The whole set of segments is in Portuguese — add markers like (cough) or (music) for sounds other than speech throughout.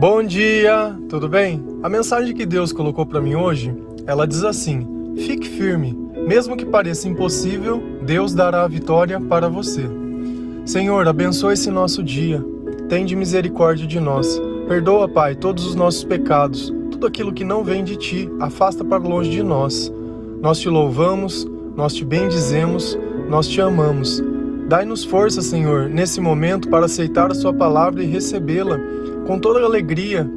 Bom dia, tudo bem? A mensagem que Deus colocou para mim hoje, ela diz assim: Fique firme, mesmo que pareça impossível, Deus dará a vitória para você. Senhor, abençoe esse nosso dia. Tende misericórdia de nós. Perdoa, Pai, todos os nossos pecados. Tudo aquilo que não vem de ti, afasta para longe de nós. Nós te louvamos, nós te bendizemos, nós te amamos. Dai-nos força, Senhor, nesse momento para aceitar a Sua palavra e recebê-la com toda a alegria,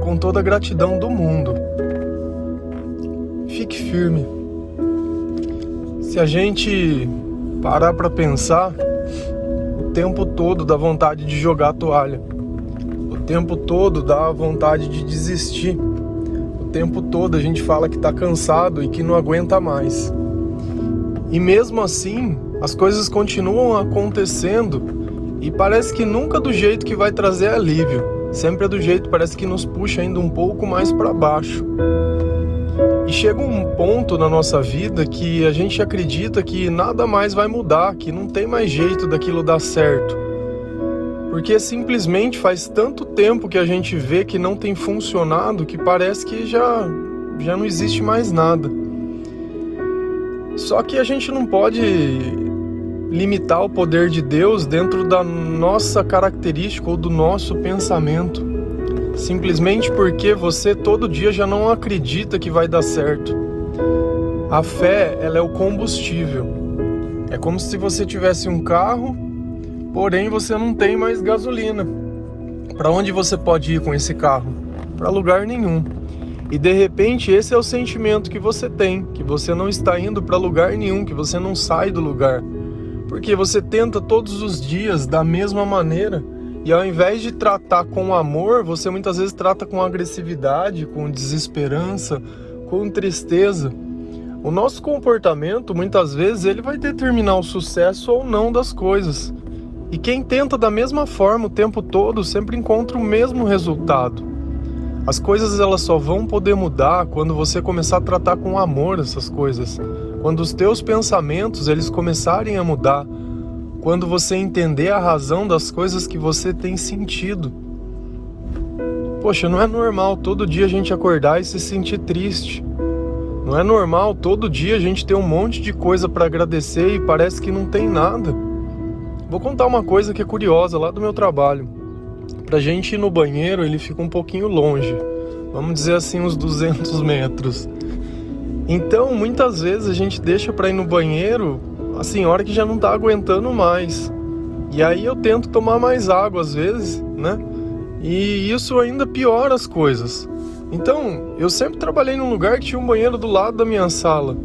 com toda a gratidão do mundo. Fique firme. Se a gente parar para pensar, o tempo todo dá vontade de jogar a toalha. O tempo todo dá vontade de desistir. O tempo todo a gente fala que está cansado e que não aguenta mais. E mesmo assim, as coisas continuam acontecendo e parece que nunca do jeito que vai trazer alívio. Sempre é do jeito parece que nos puxa ainda um pouco mais para baixo. E chega um ponto na nossa vida que a gente acredita que nada mais vai mudar, que não tem mais jeito daquilo dar certo. Porque simplesmente faz tanto tempo que a gente vê que não tem funcionado que parece que já já não existe mais nada. Só que a gente não pode limitar o poder de Deus dentro da nossa característica ou do nosso pensamento. Simplesmente porque você todo dia já não acredita que vai dar certo. A fé, ela é o combustível. É como se você tivesse um carro, porém você não tem mais gasolina. Para onde você pode ir com esse carro? Para lugar nenhum. E de repente esse é o sentimento que você tem, que você não está indo para lugar nenhum, que você não sai do lugar. Porque você tenta todos os dias da mesma maneira e ao invés de tratar com amor, você muitas vezes trata com agressividade, com desesperança, com tristeza. O nosso comportamento, muitas vezes, ele vai determinar o sucesso ou não das coisas. E quem tenta da mesma forma o tempo todo sempre encontra o mesmo resultado. As coisas elas só vão poder mudar quando você começar a tratar com amor essas coisas quando os teus pensamentos eles começarem a mudar, quando você entender a razão das coisas que você tem sentido. Poxa, não é normal todo dia a gente acordar e se sentir triste. Não é normal todo dia a gente ter um monte de coisa para agradecer e parece que não tem nada. Vou contar uma coisa que é curiosa lá do meu trabalho. Pra gente ir no banheiro, ele fica um pouquinho longe. Vamos dizer assim, uns 200 (laughs) metros. Então, muitas vezes a gente deixa para ir no banheiro a senhora que já não tá aguentando mais. E aí eu tento tomar mais água às vezes, né? E isso ainda piora as coisas. Então, eu sempre trabalhei num lugar que tinha um banheiro do lado da minha sala.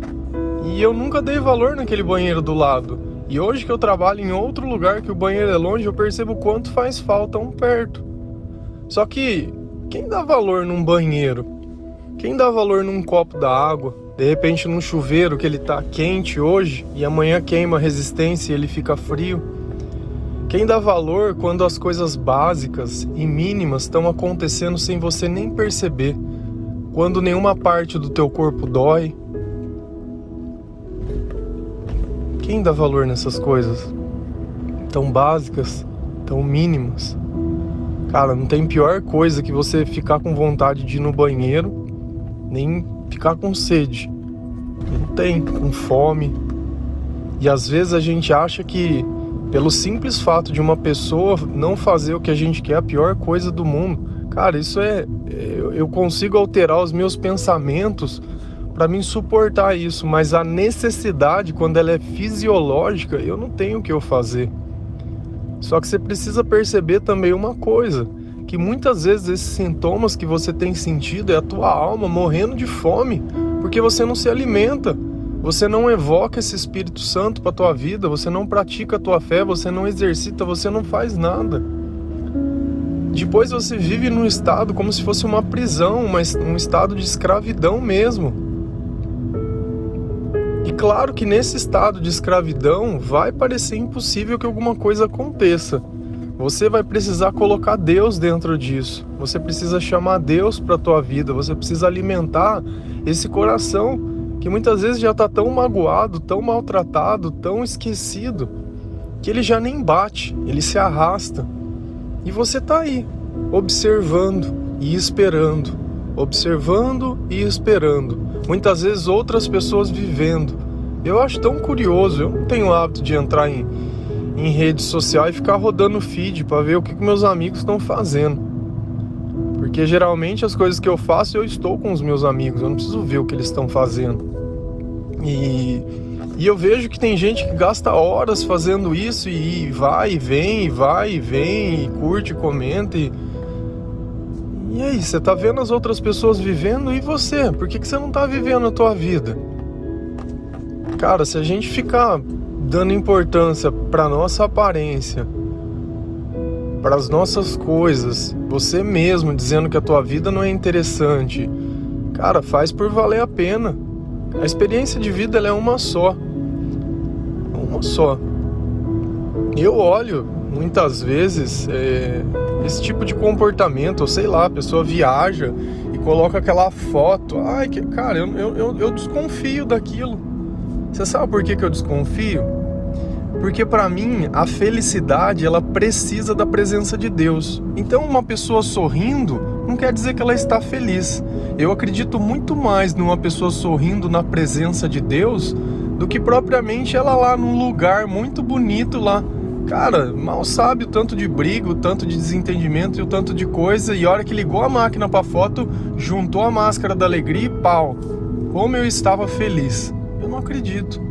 E eu nunca dei valor naquele banheiro do lado. E hoje que eu trabalho em outro lugar que o banheiro é longe, eu percebo quanto faz falta um perto. Só que quem dá valor num banheiro? Quem dá valor num copo da água? De repente num chuveiro que ele tá quente hoje e amanhã queima a resistência e ele fica frio. Quem dá valor quando as coisas básicas e mínimas estão acontecendo sem você nem perceber? Quando nenhuma parte do teu corpo dói? Quem dá valor nessas coisas? Tão básicas, tão mínimas. Cara, não tem pior coisa que você ficar com vontade de ir no banheiro, nem ficar com sede. Não tem, com fome. E às vezes a gente acha que pelo simples fato de uma pessoa não fazer o que a gente quer, é a pior coisa do mundo. Cara, isso é. Eu consigo alterar os meus pensamentos para me suportar isso, mas a necessidade, quando ela é fisiológica, eu não tenho o que eu fazer. Só que você precisa perceber também uma coisa que muitas vezes esses sintomas que você tem sentido é a tua alma morrendo de fome, porque você não se alimenta, você não evoca esse Espírito Santo para tua vida, você não pratica a tua fé, você não exercita, você não faz nada. Depois você vive num estado como se fosse uma prisão, um estado de escravidão mesmo. E claro que nesse estado de escravidão vai parecer impossível que alguma coisa aconteça. Você vai precisar colocar Deus dentro disso. Você precisa chamar Deus para a tua vida. Você precisa alimentar esse coração que muitas vezes já está tão magoado, tão maltratado, tão esquecido, que ele já nem bate, ele se arrasta. E você está aí, observando e esperando, observando e esperando. Muitas vezes outras pessoas vivendo. Eu acho tão curioso, eu não tenho hábito de entrar em, em rede social e ficar rodando feed para ver o que, que meus amigos estão fazendo. Porque geralmente as coisas que eu faço eu estou com os meus amigos, eu não preciso ver o que eles estão fazendo. E, e eu vejo que tem gente que gasta horas fazendo isso e vai e vem, e vai e vem, e curte, comenta. E, e aí, você tá vendo as outras pessoas vivendo e você? Por que, que você não tá vivendo a tua vida? Cara, se a gente ficar dando importância para nossa aparência, para as nossas coisas, você mesmo dizendo que a tua vida não é interessante, cara, faz por valer a pena. A experiência de vida é uma só. Uma só. Eu olho muitas vezes é, esse tipo de comportamento, ou sei lá, a pessoa viaja e coloca aquela foto. Ai, que, cara, eu, eu, eu desconfio daquilo. Você sabe por que, que eu desconfio? Porque para mim a felicidade ela precisa da presença de Deus. Então uma pessoa sorrindo não quer dizer que ela está feliz. Eu acredito muito mais numa pessoa sorrindo na presença de Deus do que propriamente ela lá num lugar muito bonito lá. Cara, mal sabe o tanto de briga, o tanto de desentendimento e o tanto de coisa. E a hora que ligou a máquina para foto, juntou a máscara da alegria e pau. Como eu estava feliz. Eu não acredito.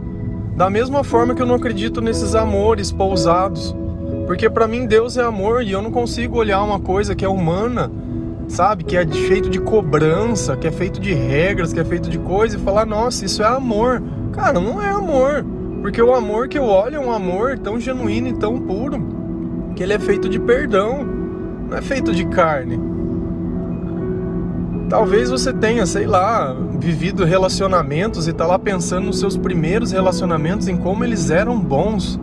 Da mesma forma que eu não acredito nesses amores pousados. Porque para mim Deus é amor e eu não consigo olhar uma coisa que é humana sabe? Que é feito de cobrança, que é feito de regras, que é feito de coisa e falar, nossa, isso é amor. Cara, não é amor. Porque o amor que eu olho é um amor tão genuíno e tão puro que ele é feito de perdão, não é feito de carne. Talvez você tenha, sei lá, vivido relacionamentos e tá lá pensando nos seus primeiros relacionamentos, em como eles eram bons.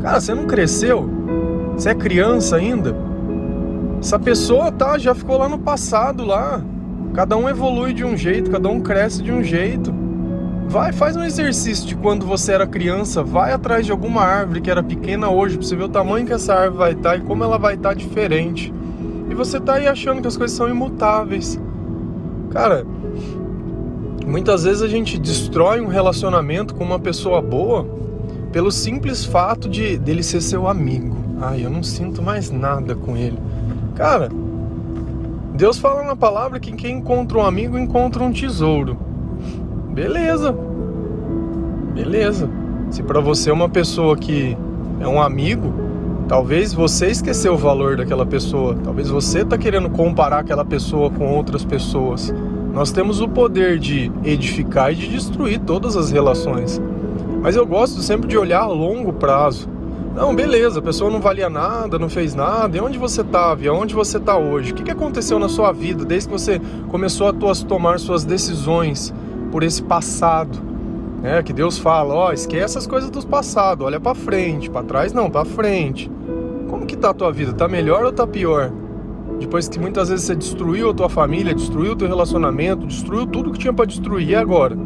Cara, você não cresceu? Você é criança ainda? Essa pessoa tá, já ficou lá no passado lá. Cada um evolui de um jeito, cada um cresce de um jeito. Vai, faz um exercício de quando você era criança, vai atrás de alguma árvore que era pequena hoje, pra você ver o tamanho que essa árvore vai estar tá e como ela vai estar tá diferente. E você tá aí achando que as coisas são imutáveis. Cara, muitas vezes a gente destrói um relacionamento com uma pessoa boa pelo simples fato de dele ser seu amigo. Ai, eu não sinto mais nada com ele. Cara, Deus fala na palavra que quem encontra um amigo encontra um tesouro. Beleza. Beleza. Se para você é uma pessoa que é um amigo, talvez você esqueceu o valor daquela pessoa. Talvez você tá querendo comparar aquela pessoa com outras pessoas. Nós temos o poder de edificar e de destruir todas as relações. Mas eu gosto sempre de olhar a longo prazo. Não, beleza, a pessoa não valia nada, não fez nada. E onde você estava? E aonde você está hoje? O que aconteceu na sua vida desde que você começou a tomar suas decisões por esse passado? É, que Deus fala, ó, esquece as coisas do passado, olha para frente, para trás não, para frente. Como que tá a tua vida? Tá melhor ou tá pior? Depois que muitas vezes você destruiu a tua família, destruiu o teu relacionamento, destruiu tudo que tinha para destruir, e agora?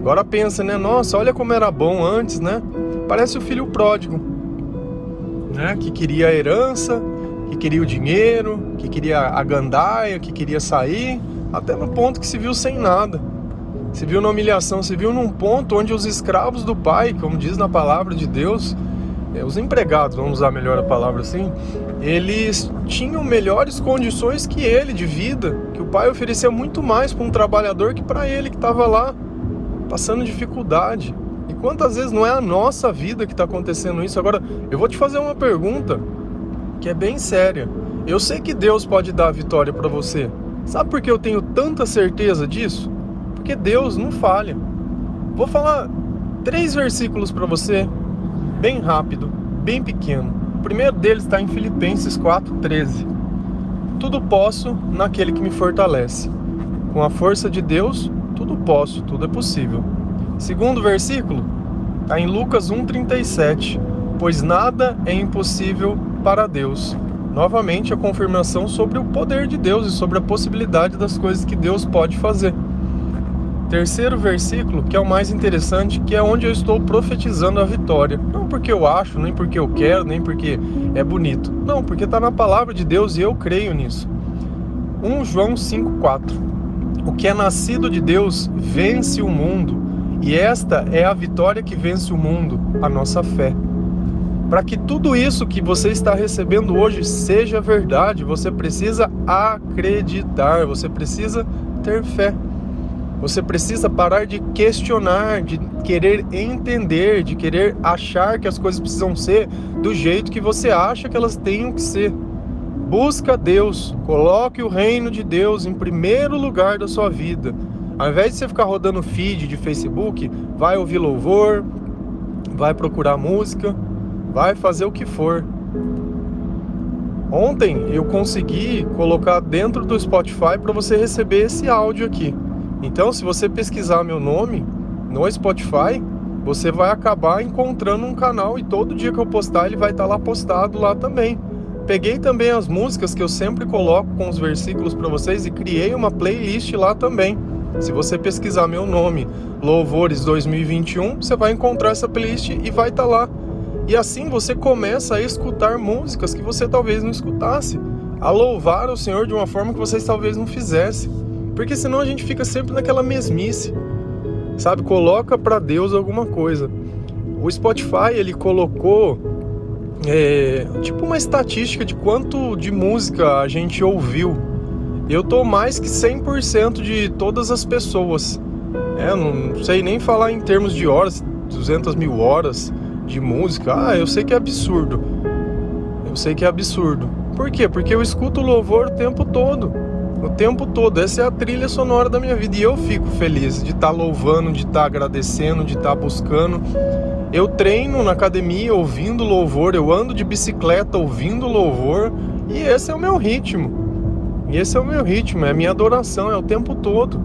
Agora pensa, né? Nossa, olha como era bom antes, né? Parece o filho pródigo né? Que queria a herança, que queria o dinheiro, que queria a gandaia, que queria sair, até no ponto que se viu sem nada. Se viu na humilhação, se viu num ponto onde os escravos do pai, como diz na palavra de Deus, é, os empregados, vamos usar melhor a palavra assim, eles tinham melhores condições que ele de vida, que o pai oferecia muito mais para um trabalhador que para ele que estava lá passando dificuldade. Quantas vezes não é a nossa vida que está acontecendo isso? Agora, eu vou te fazer uma pergunta que é bem séria. Eu sei que Deus pode dar a vitória para você. Sabe por que eu tenho tanta certeza disso? Porque Deus não falha. Vou falar três versículos para você, bem rápido, bem pequeno. O primeiro deles está em Filipenses 4,13. Tudo posso naquele que me fortalece. Com a força de Deus, tudo posso, tudo é possível. Segundo versículo está em Lucas 1:37, pois nada é impossível para Deus. Novamente a confirmação sobre o poder de Deus e sobre a possibilidade das coisas que Deus pode fazer. Terceiro versículo, que é o mais interessante, que é onde eu estou profetizando a vitória. Não porque eu acho, nem porque eu quero, nem porque é bonito. Não, porque está na palavra de Deus e eu creio nisso. 1 João 5,4 O que é nascido de Deus vence o mundo, e esta é a vitória que vence o mundo, a nossa fé. Para que tudo isso que você está recebendo hoje seja verdade, você precisa acreditar, você precisa ter fé. Você precisa parar de questionar, de querer entender, de querer achar que as coisas precisam ser do jeito que você acha que elas tenham que ser. Busca Deus, coloque o reino de Deus em primeiro lugar da sua vida. Ao invés de você ficar rodando feed de Facebook, vai ouvir louvor, vai procurar música, vai fazer o que for. Ontem eu consegui colocar dentro do Spotify para você receber esse áudio aqui. Então, se você pesquisar meu nome no Spotify, você vai acabar encontrando um canal e todo dia que eu postar ele vai estar tá lá postado lá também. Peguei também as músicas que eu sempre coloco com os versículos para vocês e criei uma playlist lá também. Se você pesquisar meu nome, Louvores 2021, você vai encontrar essa playlist e vai estar tá lá. E assim você começa a escutar músicas que você talvez não escutasse, a louvar o Senhor de uma forma que vocês talvez não fizessem. Porque senão a gente fica sempre naquela mesmice. Sabe, coloca para Deus alguma coisa. O Spotify, ele colocou é, tipo uma estatística de quanto de música a gente ouviu. Eu tô mais que 100% de todas as pessoas. É, não sei nem falar em termos de horas, 200 mil horas de música, ah, eu sei que é absurdo. Eu sei que é absurdo. Por quê? Porque eu escuto louvor o tempo todo. O tempo todo. Essa é a trilha sonora da minha vida. E eu fico feliz de estar tá louvando, de estar tá agradecendo, de estar tá buscando. Eu treino na academia ouvindo louvor, eu ando de bicicleta ouvindo louvor. E esse é o meu ritmo. E esse é o meu ritmo, é a minha adoração, é o tempo todo.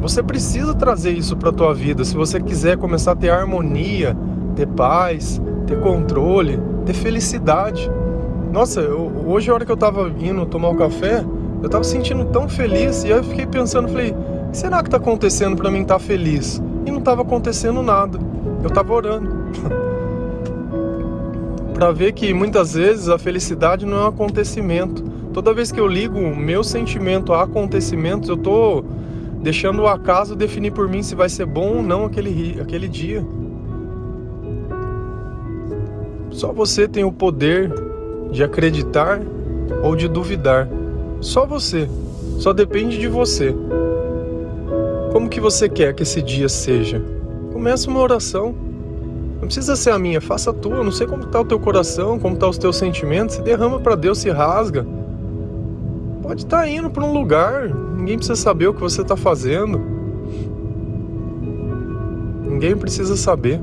Você precisa trazer isso para a tua vida. Se você quiser começar a ter harmonia, ter paz, ter controle, ter felicidade. Nossa, eu, hoje a hora que eu tava indo tomar um café, eu tava sentindo tão feliz e aí eu fiquei pensando, falei, será que tá acontecendo para mim estar tá feliz? E não tava acontecendo nada. Eu tava orando. (laughs) para ver que muitas vezes a felicidade não é um acontecimento. Toda vez que eu ligo o meu sentimento a acontecimentos, eu tô deixando o acaso definir por mim se vai ser bom ou não aquele, aquele dia. Só você tem o poder de acreditar ou de duvidar. Só você. Só depende de você. Como que você quer que esse dia seja? Começa uma oração. Não precisa ser a minha, faça a tua. Não sei como está o teu coração, como estão tá os teus sentimentos. Se derrama para Deus, se rasga. Pode estar tá indo para um lugar. Ninguém precisa saber o que você está fazendo. Ninguém precisa saber.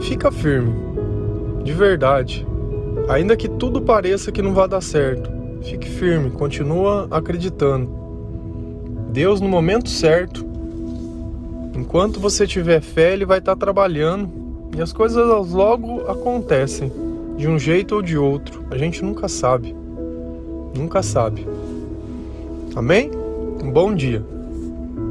Fica firme, de verdade. Ainda que tudo pareça que não vai dar certo, fique firme, continua acreditando. Deus, no momento certo, enquanto você tiver fé, Ele vai estar trabalhando e as coisas logo acontecem, de um jeito ou de outro. A gente nunca sabe. Nunca sabe. Amém? Um bom dia.